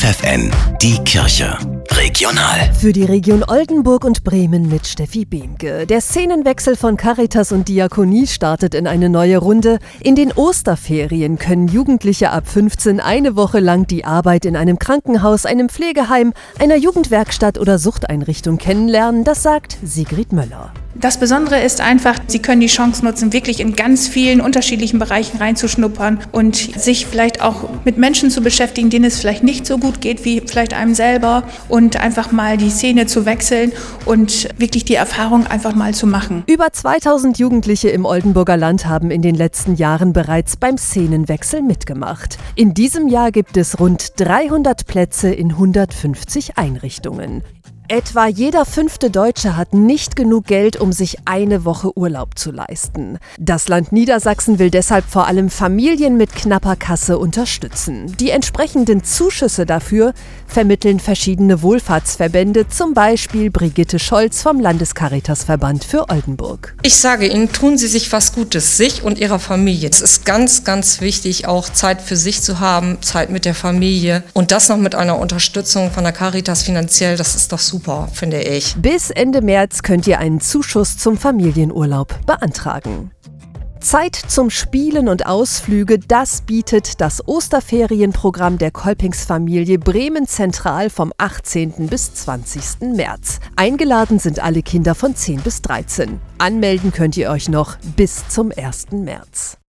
FFN, die Kirche. Regional. Für die Region Oldenburg und Bremen mit Steffi Behnke. Der Szenenwechsel von Caritas und Diakonie startet in eine neue Runde. In den Osterferien können Jugendliche ab 15 eine Woche lang die Arbeit in einem Krankenhaus, einem Pflegeheim, einer Jugendwerkstatt oder Suchteinrichtung kennenlernen. Das sagt Sigrid Möller. Das Besondere ist einfach, Sie können die Chance nutzen, wirklich in ganz vielen unterschiedlichen Bereichen reinzuschnuppern und sich vielleicht auch mit Menschen zu beschäftigen, denen es vielleicht nicht so gut geht wie vielleicht einem selber und einfach mal die Szene zu wechseln und wirklich die Erfahrung einfach mal zu machen. Über 2000 Jugendliche im Oldenburger Land haben in den letzten Jahren bereits beim Szenenwechsel mitgemacht. In diesem Jahr gibt es rund 300 Plätze in 150 Einrichtungen. Etwa jeder fünfte Deutsche hat nicht genug Geld, um sich eine Woche Urlaub zu leisten. Das Land Niedersachsen will deshalb vor allem Familien mit knapper Kasse unterstützen. Die entsprechenden Zuschüsse dafür vermitteln verschiedene Wohlfahrtsverbände, zum Beispiel Brigitte Scholz vom Landescaritasverband für Oldenburg. Ich sage Ihnen, tun Sie sich was Gutes, sich und Ihrer Familie. Es ist ganz, ganz wichtig, auch Zeit für sich zu haben, Zeit mit der Familie und das noch mit einer Unterstützung von der Caritas finanziell, das ist doch super super, finde ich. Bis Ende März könnt ihr einen Zuschuss zum Familienurlaub beantragen. Zeit zum Spielen und Ausflüge, das bietet das Osterferienprogramm der Kolpingsfamilie Bremen Zentral vom 18. bis 20. März. Eingeladen sind alle Kinder von 10 bis 13. Anmelden könnt ihr euch noch bis zum 1. März.